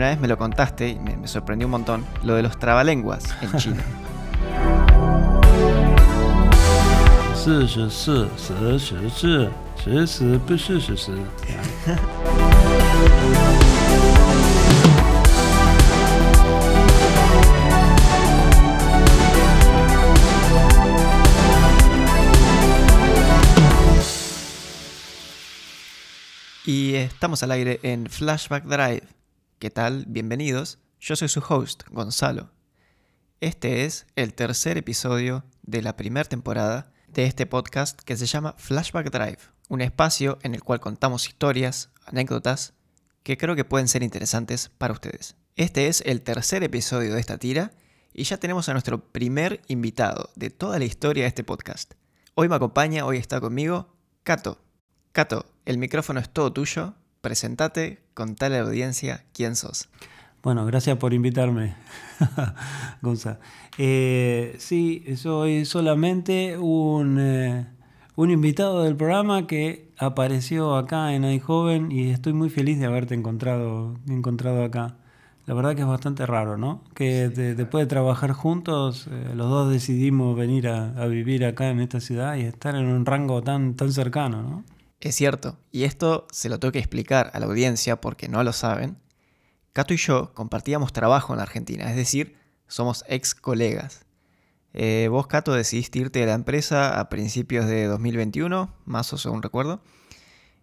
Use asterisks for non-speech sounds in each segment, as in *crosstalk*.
una vez me lo contaste y me, sorprendió un montón, lo de los trabalenguas en China. *laughs* Y estamos al aire en Flashback Drive. ¿Qué tal? Bienvenidos. Yo soy su host, Gonzalo. Este es el tercer episodio de la primera temporada de este podcast que se llama Flashback Drive, un espacio en el cual contamos historias, anécdotas que creo que pueden ser interesantes para ustedes. Este es el tercer episodio de esta tira y ya tenemos a nuestro primer invitado de toda la historia de este podcast. Hoy me acompaña, hoy está conmigo, Cato. Cato, el micrófono es todo tuyo. Presentate, contale a la audiencia quién sos. Bueno, gracias por invitarme, *laughs* Gonza. Eh, sí, soy solamente un, eh, un invitado del programa que apareció acá en iJoven y estoy muy feliz de haberte encontrado, encontrado acá. La verdad que es bastante raro, ¿no? Que de- después de trabajar juntos, eh, los dos decidimos venir a, a vivir acá en esta ciudad y estar en un rango tan, tan cercano, ¿no? Es cierto, y esto se lo tengo que explicar a la audiencia porque no lo saben. Cato y yo compartíamos trabajo en Argentina, es decir, somos ex colegas. Eh, vos, Cato, decidiste irte de la empresa a principios de 2021, más o según recuerdo,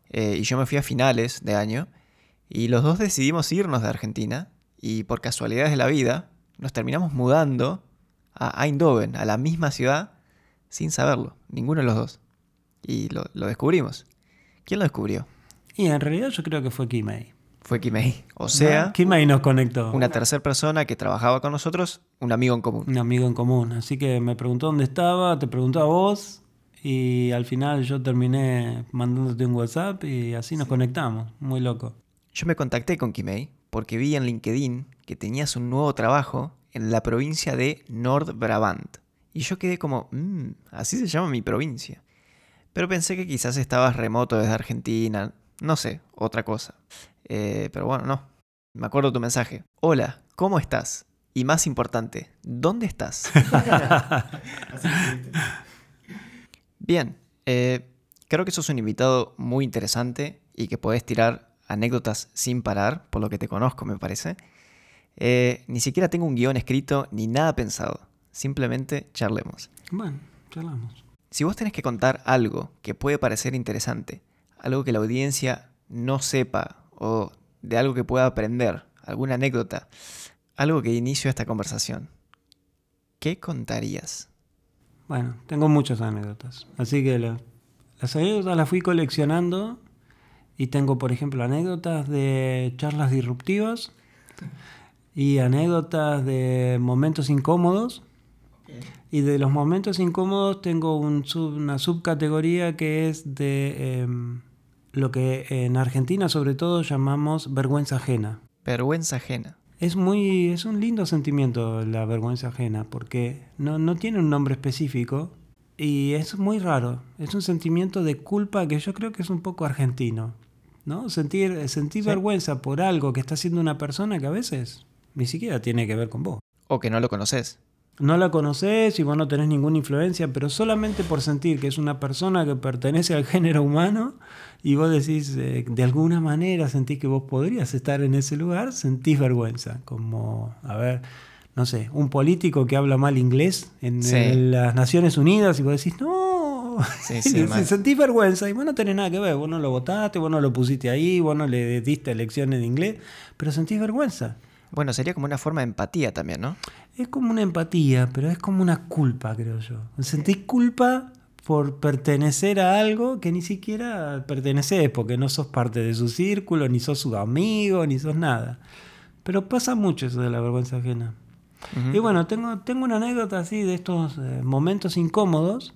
eh, y yo me fui a finales de año, y los dos decidimos irnos de Argentina, y por casualidades de la vida, nos terminamos mudando a Eindhoven, a la misma ciudad, sin saberlo, ninguno de los dos. Y lo descubrimos. ¿Quién lo descubrió? Y en realidad yo creo que fue Kimei. Fue Kimei. O sea, Kimei nos conectó. una tercera persona que trabajaba con nosotros, un amigo en común. Un amigo en común. Así que me preguntó dónde estaba, te preguntó a vos y al final yo terminé mandándote un WhatsApp y así nos conectamos. Muy loco. Yo me contacté con Kimei porque vi en LinkedIn que tenías un nuevo trabajo en la provincia de Nordbrabant. Y yo quedé como, "Mm, así se llama mi provincia. Pero pensé que quizás estabas remoto desde Argentina, no sé, otra cosa. Eh, pero bueno, no. Me acuerdo tu mensaje. Hola, ¿cómo estás? Y más importante, ¿dónde estás? *laughs* Bien, eh, creo que sos un invitado muy interesante y que podés tirar anécdotas sin parar, por lo que te conozco me parece. Eh, ni siquiera tengo un guion escrito ni nada pensado, simplemente charlemos. Bueno, charlamos. Si vos tenés que contar algo que puede parecer interesante, algo que la audiencia no sepa o de algo que pueda aprender, alguna anécdota, algo que inicio esta conversación, ¿qué contarías? Bueno, tengo muchas anécdotas. Así que la- las anécdotas las fui coleccionando y tengo, por ejemplo, anécdotas de charlas disruptivas y anécdotas de momentos incómodos. Y de los momentos incómodos tengo un sub- una subcategoría que es de em, lo que en Argentina sobre todo llamamos vergüenza ajena. Vergüenza ajena. Es muy, es un lindo sentimiento la vergüenza ajena, porque no, no tiene un nombre específico y es muy raro. Es un sentimiento de culpa que yo creo que es un poco argentino, ¿no? Sentir, sentir Sí. vergüenza por algo que está haciendo una persona que a veces ni siquiera tiene que ver con vos. O que no lo conoces. No la conoces y vos no tenés ninguna influencia, pero solamente por sentir que es una persona que pertenece al género humano y vos decís, eh, de alguna manera sentís que vos podrías estar en ese lugar, sentís vergüenza. Como, a ver, no sé, un político que habla mal inglés en, Sí. en las Naciones Unidas y vos decís, no. Sí, *laughs* sí, sentís vergüenza y vos no tenés nada que ver, vos no lo votaste, vos no lo pusiste ahí, vos no le diste lecciones de inglés, pero sentís vergüenza. Bueno, sería como una forma de empatía también, ¿no? Es como una empatía, pero es como una culpa, creo yo. Sentís culpa por pertenecer a algo que ni siquiera perteneces, porque no sos parte de su círculo, ni sos su amigo, ni sos nada. Pero pasa mucho eso de la vergüenza ajena. Y bueno, tengo, tengo una anécdota así de estos eh, momentos incómodos.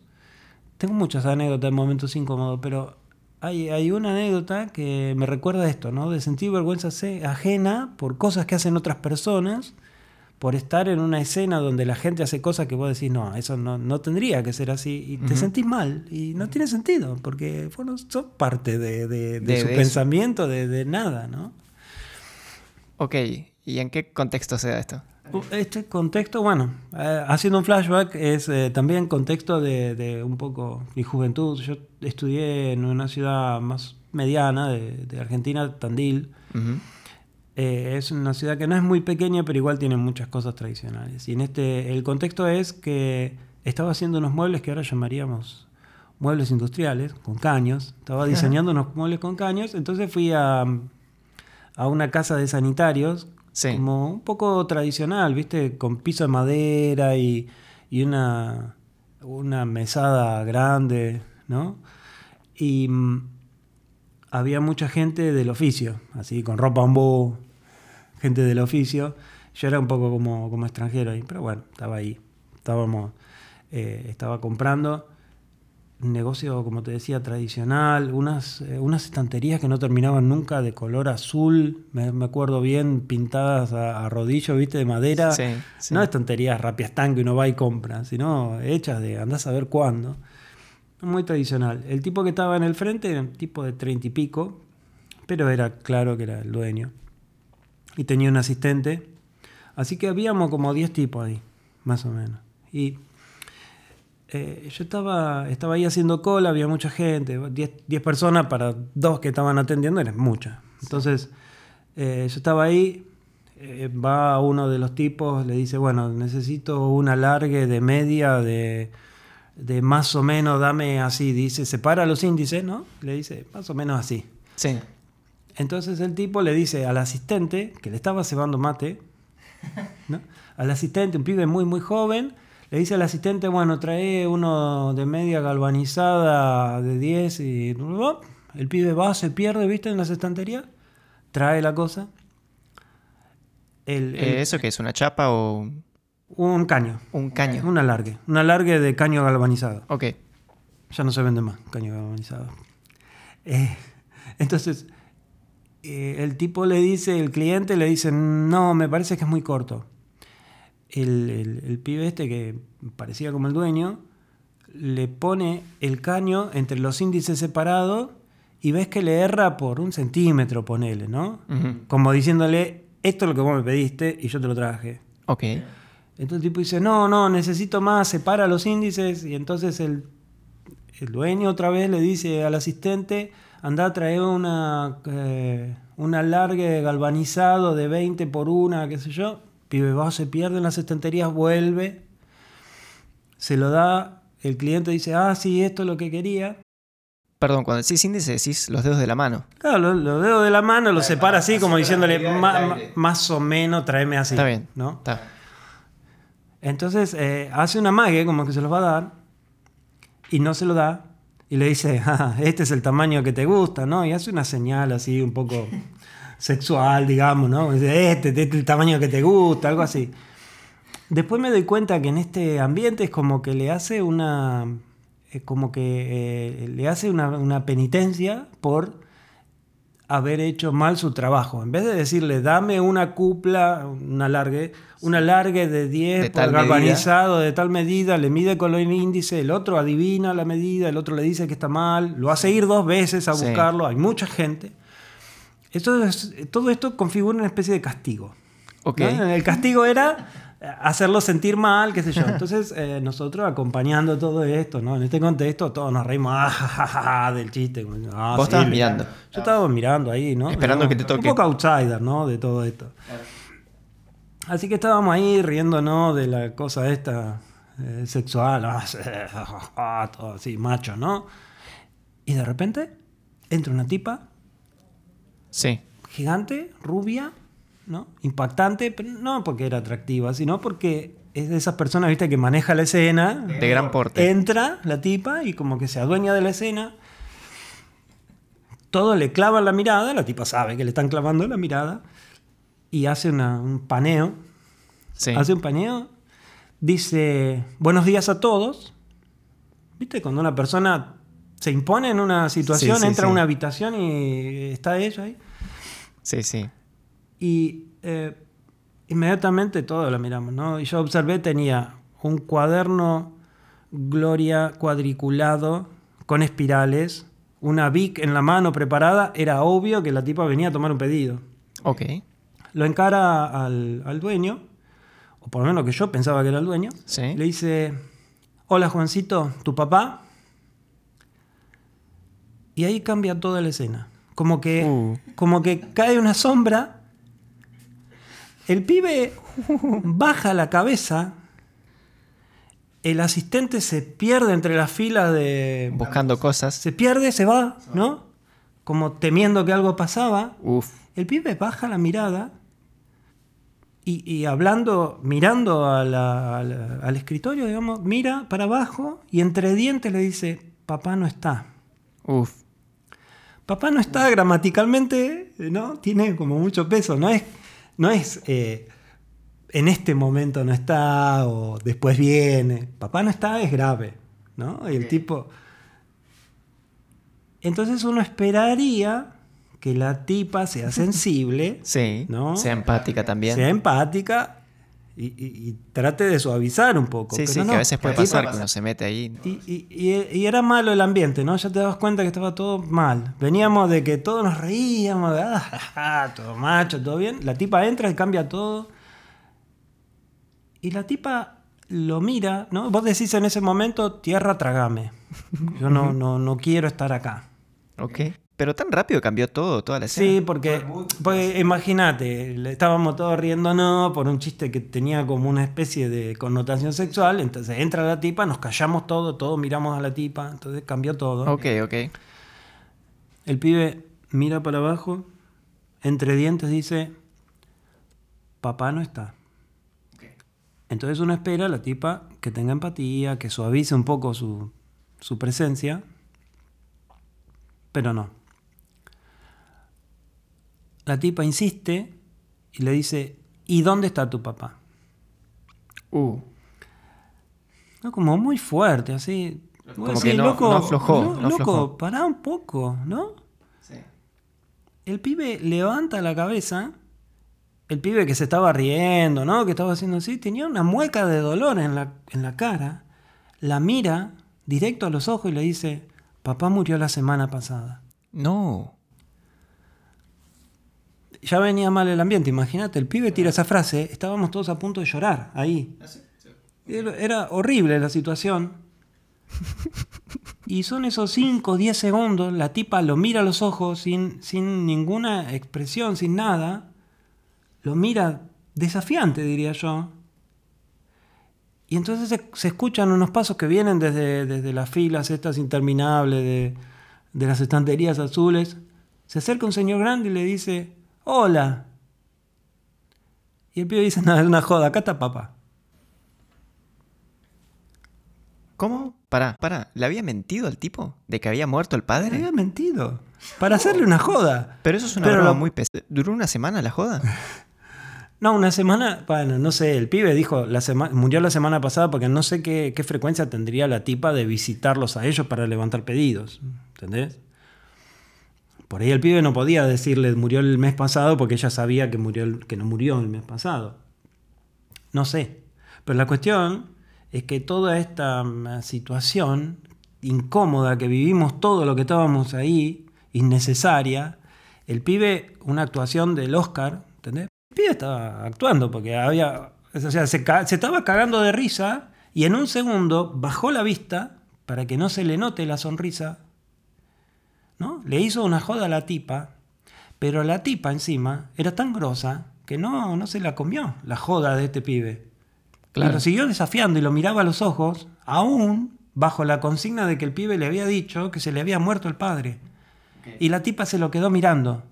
Tengo muchas anécdotas de momentos incómodos, pero hay, hay una anécdota que me recuerda esto, ¿no? De sentir vergüenza ajena por cosas que hacen otras personas, por estar en una escena donde la gente hace cosas que vos decís, no, eso no, no tendría que ser así, y te sentís mal, y no tiene sentido, porque vos no sos parte de, de- de De- su pensamiento, de, de nada, ¿no? Ok, ¿Y en qué contexto se da esto? Este contexto, bueno, eh, haciendo un flashback, es eh, también contexto de, de, un poco mi juventud. Yo estudié en una ciudad más mediana de, de Argentina, Tandil. Eh, es una ciudad que no es muy pequeña, pero igual tiene muchas cosas tradicionales. Y en este, el contexto es que estaba haciendo unos muebles que ahora llamaríamos muebles industriales, con caños. Estaba diseñando unos muebles con caños. Entonces fui a, a una casa de sanitarios Sí. como un poco tradicional, ¿viste? Con piso de madera y, y una, una mesada grande, ¿no? Y mm, había mucha gente del oficio, así, con ropa bambú, gente del oficio. Yo era un poco como, como extranjero ahí, pero bueno, estaba ahí. Estábamos, eh, estaba comprando negocio, como te decía, tradicional, unas, eh, unas estanterías que no terminaban nunca de color azul, me, me acuerdo bien, pintadas a, a rodillo, viste, de madera. Sí, sí. No estanterías rapiastán que uno va y compra, sino hechas de andás a ver cuándo. Muy tradicional. El tipo que estaba en el frente era un tipo de treinta y pico, pero era claro que era el dueño. Y tenía un asistente. Así que habíamos como 10 tipos ahí, más o menos. Y eh, yo estaba, estaba ahí haciendo cola, había mucha gente, 10 personas para dos que estaban atendiendo, eran muchas. Entonces, eh, yo estaba ahí, eh, va uno de los tipos, le dice, bueno, necesito un alargue de media de, de más o menos, dame así, dice, separa los índices, ¿no? Le dice, más o menos así. Sí. Entonces el tipo le dice al asistente, que le estaba cebando mate, ¿no? al asistente, un pibe muy, muy joven, le dice al asistente, bueno, trae uno de media galvanizada de 10 y... El pibe va, se pierde, ¿viste? En las estanterías, trae la cosa. El- el- Eh, ¿Eso qué es? ¿Una chapa o un caño, un caño? un alargue, un alargue de caño galvanizado. Ok. Ya no se vende más caño galvanizado. Eh, entonces, eh, el tipo le dice, el cliente le dice, no, me parece que es muy corto. El, el- el pibe este, que parecía como el dueño, le pone el caño entre los índices separados y ves que le erra por un centímetro, ponele, ¿no? Como diciéndole, esto es lo que vos me pediste y yo te lo traje. Ok. Entonces el tipo dice, no, no, necesito más, separa los índices. Y entonces el, el dueño otra vez le dice al asistente, anda a traer una, eh, un alargue galvanizado de 20 por una, qué sé yo. Pibe va, se pierde en las estanterías, vuelve, se lo da, el cliente dice, ah, sí, esto es lo que quería. Perdón, cuando decís índice decís los dedos de la mano. Claro, lo- los dedos de la mano lo separa así, como diciéndole, "Ma- ma- más o menos, tráeme así. Está bien. ¿no? Está. Entonces eh, hace una mague como que se los va a dar y no se lo da y le dice, "Ah, este es el tamaño que te gusta, ¿no? Y hace una señal así un poco *laughs* sexual, digamos, ¿no? Dice, este, este es el tamaño que te gusta, algo así. Después me doy cuenta que en este ambiente es como que le hace una, eh, como que eh, le hace una, una penitencia por haber hecho mal su trabajo. En vez de decirle, dame una cupla, un alargue, un alargue de 10 De por galvanizado de tal medida, le mide con el índice, el otro adivina la medida, el otro le dice que está mal, lo hace ir dos veces a Sí. buscarlo, hay mucha gente. Esto es- todo esto configura una especie de castigo. El castigo era eh, hacerlo sentir mal, qué sé yo. *laughs* Entonces, eh, nosotros acompañando todo esto, ¿no? En este contexto, todos nos reímos *laughs* ah, ja, ja, ja, del chiste. Ah, Vos sí, estabas mirando. Yo estaba mirando ahí, ¿no? Esperando No, que te toque. Un poco outsider, ¿no? De todo esto. Así que estábamos ahí riéndonos de la cosa esta eh, sexual, *laughs* ah, todo así, macho, ¿no? Y de repente entra una tipa Sí. gigante, rubia, ¿no? Impactante, pero no porque era atractiva, sino porque es de esas personas, viste, que maneja la escena. De gran porte. Entra la tipa y como que se adueña de la escena. Todo le clava la mirada, la tipa sabe que le están clavando la mirada y hace una- un paneo. Sí. Hace un paneo, dice buenos días a todos. ¿Viste? Cuando una persona se impone en una situación, Sí, sí, entra a una habitación y está ella ahí. Sí, sí. Y eh, inmediatamente todos la miramos, ¿no? Y yo observé, tenía un cuaderno Gloria cuadriculado con espirales, una Vic en la mano preparada. Era obvio que la tipa venía a tomar un pedido. Ok. lo encara al, al dueño, o por lo menos que yo pensaba que era el dueño, Sí. le dice, hola Juancito, ¿tu papá? Y ahí cambia toda la escena. Como que, Uh. como que cae una sombra, el pibe baja la cabeza, el asistente se pierde entre las filas de... Buscando cosas. Se pierde, se va, ¿no? Como temiendo que algo pasaba. Uf. El pibe baja la mirada y, y hablando, mirando a la- a la- al escritorio, digamos, mira para abajo y entre dientes le dice, papá no está. Uf. Papá no está gramaticalmente, ¿no? Tiene como mucho peso, no es, no es eh, en este momento no está o después viene. Papá no está es grave, ¿no? Y el tipo... Entonces uno esperaría que la tipa sea sensible, Sí. ¿no? Sea empática también. sea empática y, y- y trate de suavizar un poco. sí, pero sí, no, que a veces puede pasar que uno se mete ahí. y, y- era malo el ambiente, ¿no? Ya te das cuenta que estaba todo mal. Veníamos de que todos nos reíamos, de, ah, todo macho, todo bien. La tipa entra y cambia todo. Y la tipa lo mira, ¿no? Vos decís en ese momento, tierra, tragame. Yo no, no, no quiero estar acá. Ok. Pero tan rápido cambió todo, toda la escena. Sí, porque, porque imagínate, estábamos todos riéndonos por un chiste que tenía como una especie de connotación sexual, entonces entra la tipa, nos callamos todo, todos miramos a la tipa, entonces cambió todo. Ok, ok. El pibe mira para abajo, entre dientes dice, papá no está. Entonces uno espera a la tipa que tenga empatía, que suavice un poco su, su presencia, pero no. La tipa insiste y le dice, ¿y dónde está tu papá? Uh. No, como muy fuerte, así. Como que decís, no- no aflojó, no- no loco, aflojó. pará un poco, ¿no? El pibe levanta la cabeza. El pibe que se estaba riendo, ¿no? Que estaba haciendo así, tenía una mueca de dolor en la, en la cara. La mira directo a los ojos y le dice, papá murió la semana pasada. No. Ya venía mal el ambiente, imagínate, el pibe tira esa frase, estábamos todos a punto de llorar ahí. Era era horrible la situación. Y son esos 5 o 10 segundos, la tipa lo mira a los ojos sin, sin ninguna expresión, sin nada. Lo mira desafiante, diría yo. Y entonces se, se escuchan unos pasos que vienen desde, desde las filas estas interminables de, de las estanterías azules. Se acerca un señor grande y le dice, hola. Y el pibe dice, *laughs* no, es una joda, acá está papá. ¿Cómo? Pará, pará. ¿Le había mentido al tipo? ¿De que había muerto el Le padre? había mentido. Para hacerle una joda. Pero eso es una Pero broma lo- muy pesada. ¿Duró una semana la joda? *laughs* No, una semana, bueno, no sé, el pibe dijo, la sema- murió la semana pasada porque no sé qué, qué frecuencia tendría la tipa de visitarlos a ellos para levantar pedidos, ¿entendés? Por ahí el pibe no podía decirle murió el mes pasado porque ella sabía que, murió que no murió el mes pasado. No sé. Pero la cuestión es que toda esta mm, situación incómoda que vivimos todo lo que estábamos ahí, innecesaria, el pibe, una actuación del Oscar, ¿entendés? El pibe estaba actuando porque había, o sea, se, se estaba cagando de risa y en un segundo bajó la vista para que no se le note la sonrisa, ¿no? Le hizo una joda a la tipa, pero la tipa encima era tan grosa que no, no se la comió la joda de este pibe. Claro. Y lo siguió desafiando y lo miraba a los ojos, aún bajo la consigna de que el pibe le había dicho que se le había muerto el padre. Y la tipa se lo quedó mirando.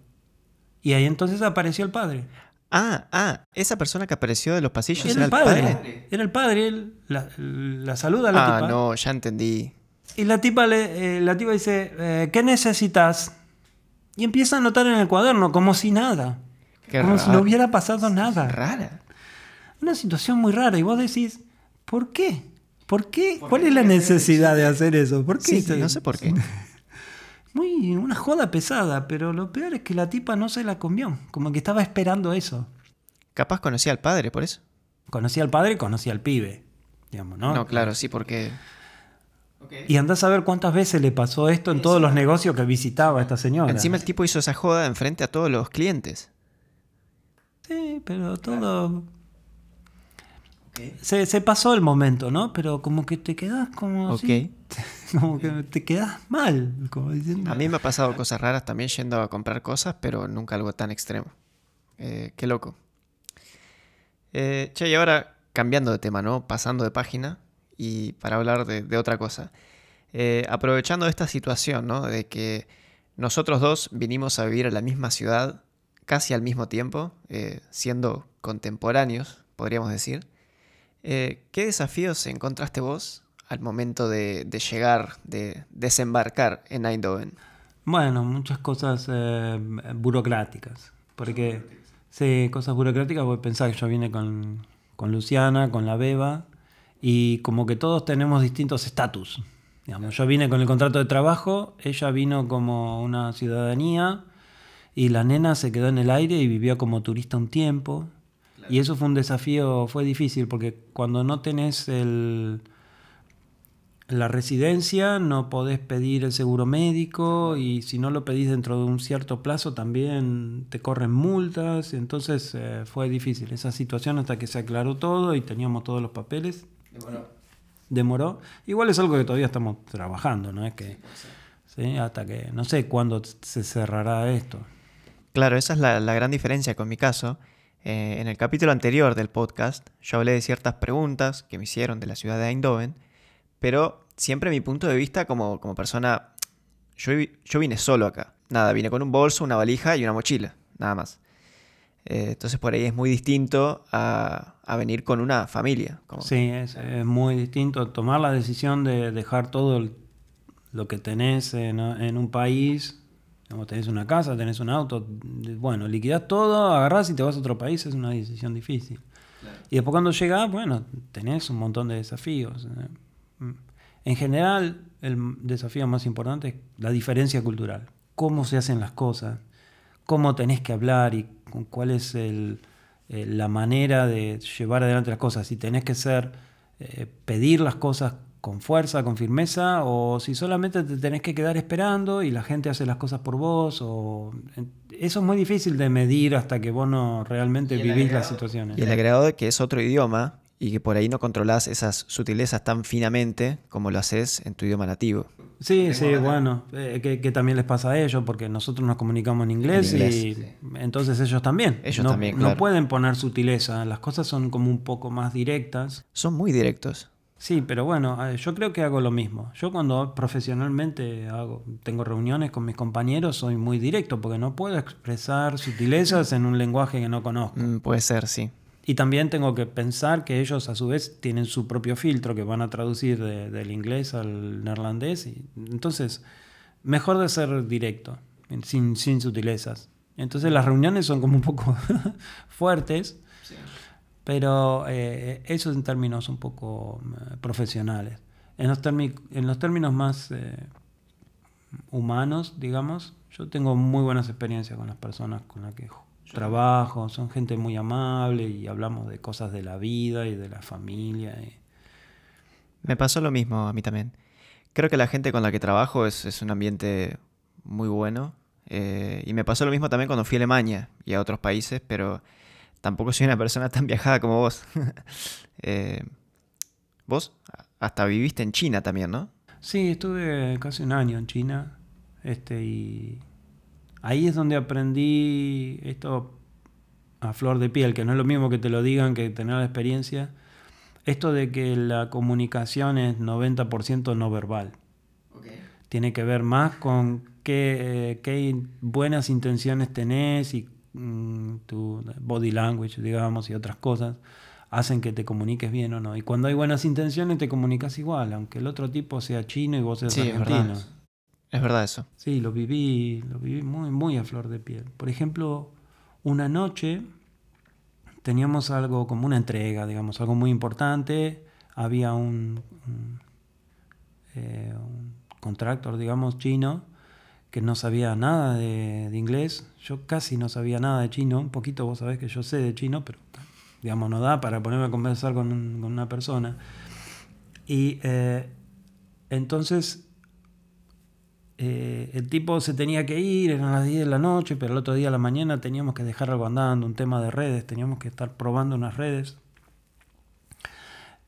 Y ahí entonces apareció el padre. Ah, ah. Esa persona que apareció de los pasillos Era era el padre. Era el padre. él la, la saluda a la Ah, tipa. no, ya entendí. Y la tipa, le, eh, la tipa dice, eh, ¿qué necesitas? Y empieza a anotar en el cuaderno como si nada. Qué como si no hubiera pasado nada. Rara. Una situación muy rara. Y vos decís, ¿por qué? ¿Por qué? ¿Cuál es la necesidad de hacer eso? ¿Por qué? Sí, no sé por qué. Muy una joda pesada, pero lo peor es que la tipa no se la comió. Como que estaba esperando eso. Capaz conocía al padre, por eso. Conocía al padre, conocía al pibe. Digamos, ¿no? No, claro, sí, porque. Y andás a ver cuántas veces le pasó esto en todos los negocios que visitaba esta señora. Encima el tipo hizo esa joda enfrente a todos los clientes. Sí, pero todo... Se, se, pasó el momento, ¿no? Pero como que te quedas como así, *laughs* como que te quedas mal, como diciendo. A mí me ha pasado cosas raras también yendo a comprar cosas, pero nunca algo tan extremo. Eh, qué loco. Eh, che, y ahora cambiando de tema, ¿no? Pasando de página y para hablar de, otra cosa. Eh, aprovechando esta situación, ¿no? De que nosotros dos vinimos a vivir en la misma ciudad casi al mismo tiempo, eh, siendo contemporáneos, podríamos decir. Eh, ¿Qué desafíos encontraste vos al momento de, llegar, de desembarcar en Eindhoven? Bueno, muchas cosas burocráticas. Porque, sí, cosas burocráticas, voy a pensar que yo vine con, con Luciana, con la Beba, y como que todos tenemos distintos estatus. Yo vine con el contrato de trabajo, ella vino como una ciudadanía y la nena se quedó en el aire y vivió como turista un tiempo. Claro. Y eso fue un desafío, fue difícil, porque cuando no tenés el, la residencia no podés pedir el seguro médico y si no lo pedís dentro de un cierto plazo también te corren multas. Entonces eh, fue difícil esa situación hasta que se aclaró todo y teníamos todos los papeles. Demoró. Demoró. Igual es algo que todavía estamos trabajando, ¿no? Es que sí, ¿sí? hasta que no sé cuándo se cerrará esto. Claro, esa es la, la gran diferencia con mi caso. Eh, en el capítulo anterior del podcast yo hablé de ciertas preguntas que me hicieron de la ciudad de Eindhoven, pero siempre mi punto de vista como, como persona, yo, yo, vine solo acá. Nada, vine con un bolso, una valija y una mochila, nada más. Eh, entonces por ahí es muy distinto a, a venir con una familia. Como... Sí, es, es, muy distinto tomar la decisión de dejar todo el, lo que tenés en, en un país como tenés una casa, tenés un auto, bueno, liquidás todo, agarrás y te vas a otro país, es una decisión difícil. Claro. Y después cuando llegás, bueno, tenés un montón de desafíos. En general, el desafío más importante es la diferencia cultural. Cómo se hacen las cosas, cómo tenés que hablar y cuál es el, la manera de llevar adelante las cosas. Si tenés que ser, eh, pedir las cosas con fuerza, con firmeza, o si solamente te tenés que quedar esperando y la gente hace las cosas por vos, o eso es muy difícil de medir hasta que vos no realmente vivís agregado, las situaciones. Y el agregado de que es otro idioma y que por ahí no controlás esas sutilezas tan finamente como lo haces en tu idioma nativo. Sí, sí, bueno, eh, que, que, también les pasa a ellos, porque nosotros nos comunicamos en inglés, en inglés y sí. entonces ellos también. Ellos no, también, claro. No pueden poner sutileza, las cosas son como un poco más directas. Son muy directos. Sí, pero bueno, yo creo que hago lo mismo. Yo cuando profesionalmente hago, tengo reuniones con mis compañeros soy muy directo porque no puedo expresar sutilezas en un lenguaje que no conozco. Mm, puede ser, sí. Y también tengo que pensar que ellos a su vez tienen su propio filtro que van a traducir de, del inglés al neerlandés. Y, entonces, mejor de ser directo, sin, sin sutilezas. Entonces las reuniones son como un poco *laughs* fuertes. Sí pero eh, eso en términos un poco eh, profesionales. En los, en los, términos más eh, humanos, digamos, yo tengo muy buenas experiencias con las personas con las que. Trabajo, son gente muy amable y hablamos de cosas de la vida y de la familia. Y... Me pasó lo mismo a mí también. Creo que la gente con la que trabajo es, es un ambiente muy bueno. Eh, y me pasó lo mismo también cuando fui a Alemania y a otros países, pero tampoco soy una persona tan viajada como vos. *laughs* eh, vos hasta viviste en China también, ¿no? Sí, estuve casi un año en China. Este, y ahí es donde aprendí esto a flor de piel, que no es lo mismo que te lo digan que tener la experiencia. Esto de que la comunicación es 90% no verbal. Okay. Tiene que ver más con qué, qué buenas intenciones tenés y Mm, tu body language, digamos, y otras cosas, hacen que te comuniques bien o no. Y cuando hay buenas intenciones te comunicas igual, aunque el otro tipo sea chino y vos seas sí, argentino. Es verdad. Es verdad eso. Sí, lo viví, lo viví muy, muy a flor de piel. Por ejemplo, una noche teníamos algo como una entrega, digamos, algo muy importante. Había un, un, eh, un contractor, digamos, chino, que no sabía nada de, inglés. Yo casi no sabía nada de chino. Un poquito vos sabés que yo sé de chino, pero digamos no da para ponerme a conversar con una persona. Y eh, entonces eh, el tipo se tenía que ir, eran las 10 de la noche, pero el otro día a la mañana teníamos que dejar algo andando, un tema de redes, teníamos que estar probando unas redes.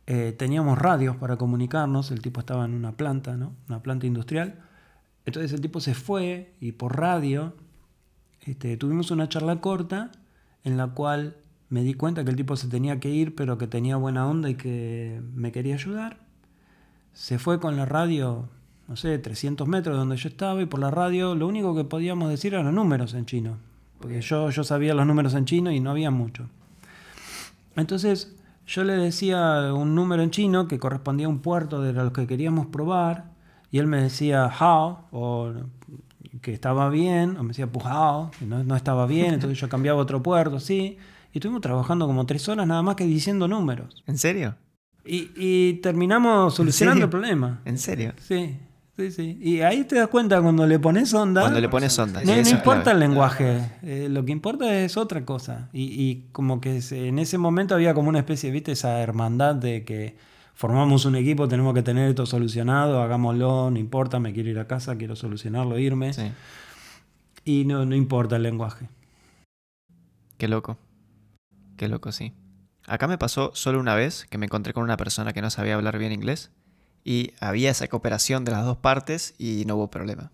Eh, teníamos radios para comunicarnos, el tipo estaba en una planta, ¿no? Una planta industrial. Entonces el tipo se fue y por radio este, tuvimos una charla corta en la cual me di cuenta que el tipo se tenía que ir, pero que tenía buena onda y que me quería ayudar. Se fue con la radio, no sé, 300 metros de donde yo estaba y por la radio lo único que podíamos decir eran los números en chino. Porque yo, yo sabía los números en chino y no había mucho. Entonces yo le decía un número en chino que correspondía a un puerto de los que queríamos probar y él me decía how o que estaba bien, o me decía pujao, que no, no estaba bien, entonces yo cambiaba otro puerto, sí. Y estuvimos trabajando como tres horas nada más que diciendo números. ¿En serio? Y, y terminamos solucionando el problema. ¿En serio? Sí, sí, sí. Y ahí te das cuenta cuando le pones onda. Cuando le pones onda. No, sí, importa clave. el lenguaje, eh, lo que importa es otra cosa. Y, y como que se- en ese momento había como una especie, viste, esa hermandad de que formamos un equipo, tenemos que tener esto solucionado, hagámoslo, no importa, me quiero ir a casa, quiero solucionarlo, irme. Sí. Y no, no importa el lenguaje. Qué loco. Qué loco, sí. Acá me pasó solo una vez que me encontré con una persona que no sabía hablar bien inglés y había esa cooperación de las dos partes y no hubo problema.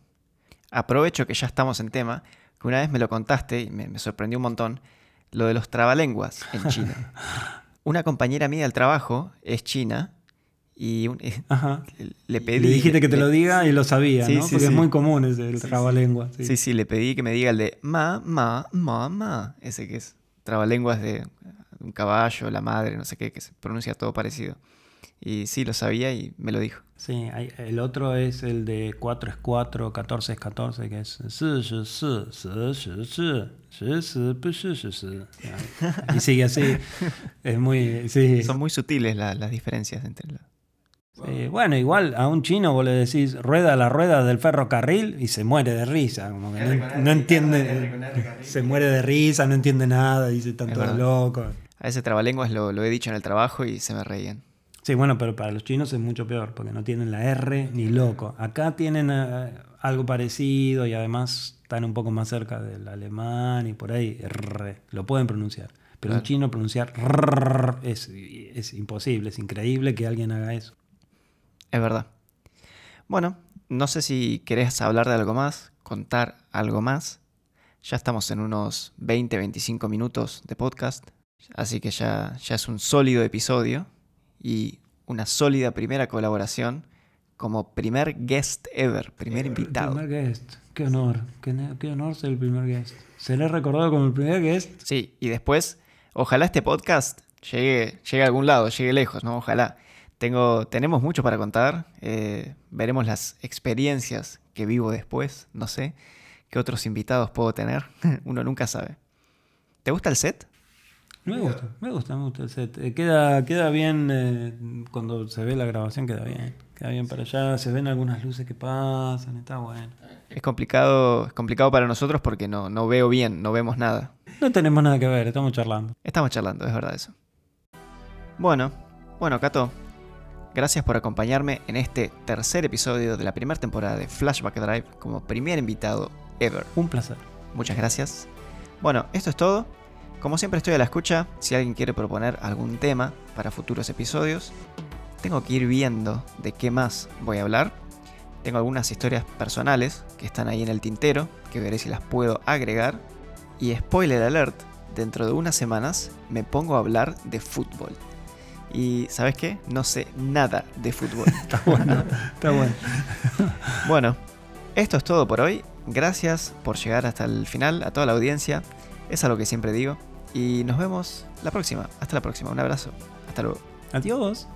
Aprovecho que ya estamos en tema, que una vez me lo contaste y me, me sorprendió un montón, lo de los trabalenguas en *laughs* China. Una compañera mía del trabajo es china y un- eh, le pedí... le dijiste que te le- lo diga y lo sabía, Sí, ¿no? sí, Porque es muy común ese el Sí, trabalengua. Sí. Sí, sí, le pedí que me diga el de ma, ma, ma, ma. Ese que es trabalenguas de un caballo, la madre, no sé qué, que se pronuncia todo parecido. Y sí, lo sabía y me lo dijo. Sí, hay, el otro es el de 4 es 4, 14 es 14, que es... Y sigue así. *laughs* Es muy. Son muy sutiles las diferencias entre los... Bueno, igual a un chino vos le decís rueda la rueda del ferrocarril y se muere de risa, no, entiende, se muere de risa, no entiende nada, dice tanto loco. A ese trabalenguas lo, lo he dicho en el trabajo y se me reían. Sí, bueno, pero para los chinos es mucho peor, porque no tienen la R ni loco. Acá tienen eh, algo parecido y además están un poco más cerca del alemán y por ahí R, lo pueden pronunciar. Pero un Claro. chino pronunciar R es, es imposible, es increíble que alguien haga eso. Es verdad. Bueno, no sé si querés hablar de algo más, contar algo más. Ya estamos en unos 20-25 minutos de podcast, así que ya, ya es un sólido episodio y una sólida primera colaboración como primer guest ever, primer invitado. Primer guest, qué honor, qué honor ser el primer guest. Seré recordado como el primer guest. Sí, y después, ojalá este podcast llegue, llegue a algún lado, llegue lejos, ¿no? Ojalá. Tengo, tenemos mucho para contar. eh, veremos las experiencias que vivo después. No sé qué otros invitados puedo tener. *laughs* Uno nunca sabe. ¿Te gusta el set? Me gusta, me gusta, me gusta el set. Eh, queda, queda bien eh, cuando se ve la grabación, queda bien. Queda bien para allá, se ven algunas luces que pasan, está bueno. Es complicado, es complicado para nosotros porque no, no veo bien, no vemos nada. No tenemos nada que ver, estamos charlando. Estamos charlando, es verdad eso. Bueno, bueno, Cato, gracias por acompañarme en este tercer episodio de la primera temporada de Flashback Drive como primer invitado ever. Un placer. Muchas gracias. Bueno, esto es todo. Como siempre estoy a la escucha, si alguien quiere proponer algún tema para futuros episodios, tengo que ir viendo de qué más voy a hablar. Tengo algunas historias personales que están ahí en el tintero, que veré si las puedo agregar. Y spoiler alert, dentro de unas semanas me pongo a hablar de fútbol. Y ¿sabes qué? No sé nada de fútbol. *laughs* Está bueno, está bueno. *laughs* Bueno, esto es todo por hoy. Gracias por llegar hasta el final, a toda la audiencia. Es algo que siempre digo. Y nos vemos la próxima. Hasta la próxima. Un abrazo. Hasta luego. Adiós.